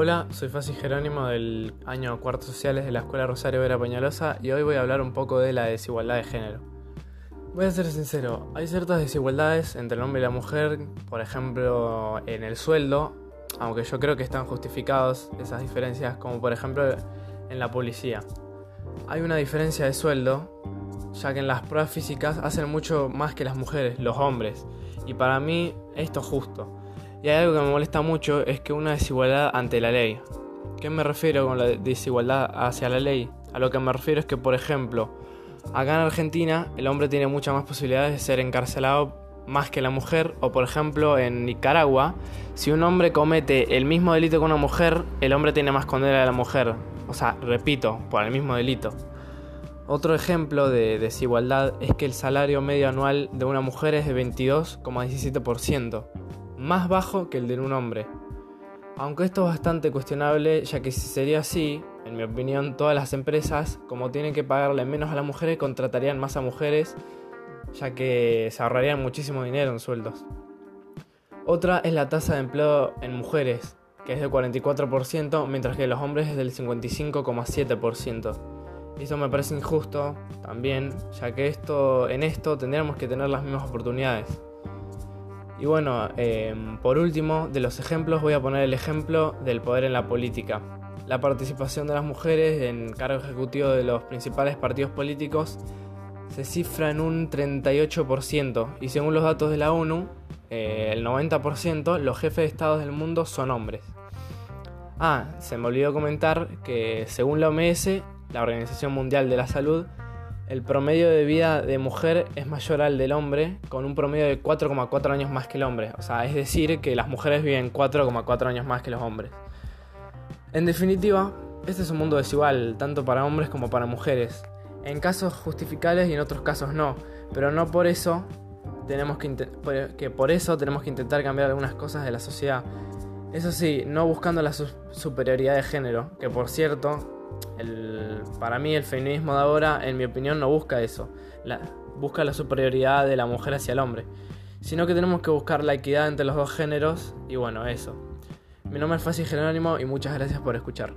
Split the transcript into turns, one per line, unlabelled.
Hola, soy Fasi Jerónimo del año cuarto sociales de la Escuela Rosario Vera Peñalosa y hoy voy a hablar un poco de la desigualdad de género. Voy a ser sincero, hay ciertas desigualdades entre el hombre y la mujer, por ejemplo en el sueldo, aunque yo creo que están justificados esas diferencias, como por ejemplo en la policía. Hay una diferencia de sueldo, ya que en las pruebas físicas hacen mucho más que las mujeres, los hombres, y para mí esto es justo. Y hay algo que me molesta mucho, es que una desigualdad ante la ley. ¿Qué me refiero con la desigualdad hacia la ley? A lo que me refiero es que, por ejemplo, acá en Argentina el hombre tiene muchas más posibilidades de ser encarcelado más que la mujer, o por ejemplo en Nicaragua, si un hombre comete el mismo delito que una mujer, el hombre tiene más condena de la mujer. O sea, repito, por el mismo delito. Otro ejemplo de desigualdad es que el salario medio anual de una mujer es de 22,17% más bajo que el de un hombre. Aunque esto es bastante cuestionable, ya que si sería así, en mi opinión, todas las empresas, como tienen que pagarle menos a las mujeres, contratarían más a mujeres, ya que se ahorrarían muchísimo dinero en sueldos. Otra es la tasa de empleo en mujeres, que es del 44%, mientras que los hombres es del 55,7%. Y eso me parece injusto también, ya que esto, en esto tendríamos que tener las mismas oportunidades. Y bueno, em, por último, de los ejemplos voy a poner el ejemplo del poder en la política. La participación de las mujeres en cargo ejecutivo de los principales partidos políticos se cifra en un 38% y según los datos de la ONU, eh, el 90% los jefes de estados del mundo son hombres. Ah, se me olvidó comentar que según la OMS, la Organización Mundial de la Salud, el promedio de vida de mujer es mayor al del hombre, con un promedio de 4,4 años más que el hombre. O sea, es decir, que las mujeres viven 4,4 años más que los hombres. En definitiva, este es un mundo desigual, tanto para hombres como para mujeres. En casos justificables y en otros casos no. Pero no por eso tenemos que, que por eso tenemos que intentar cambiar algunas cosas de la sociedad. Eso sí, no buscando la superioridad de género, que por cierto, para mí el feminismo de ahora, en mi opinión, no busca eso. busca la superioridad de la mujer hacia el hombre. Sino que tenemos que buscar la equidad entre los dos géneros y bueno, eso. Mi nombre es Fácil Jerónimo y muchas gracias por escuchar.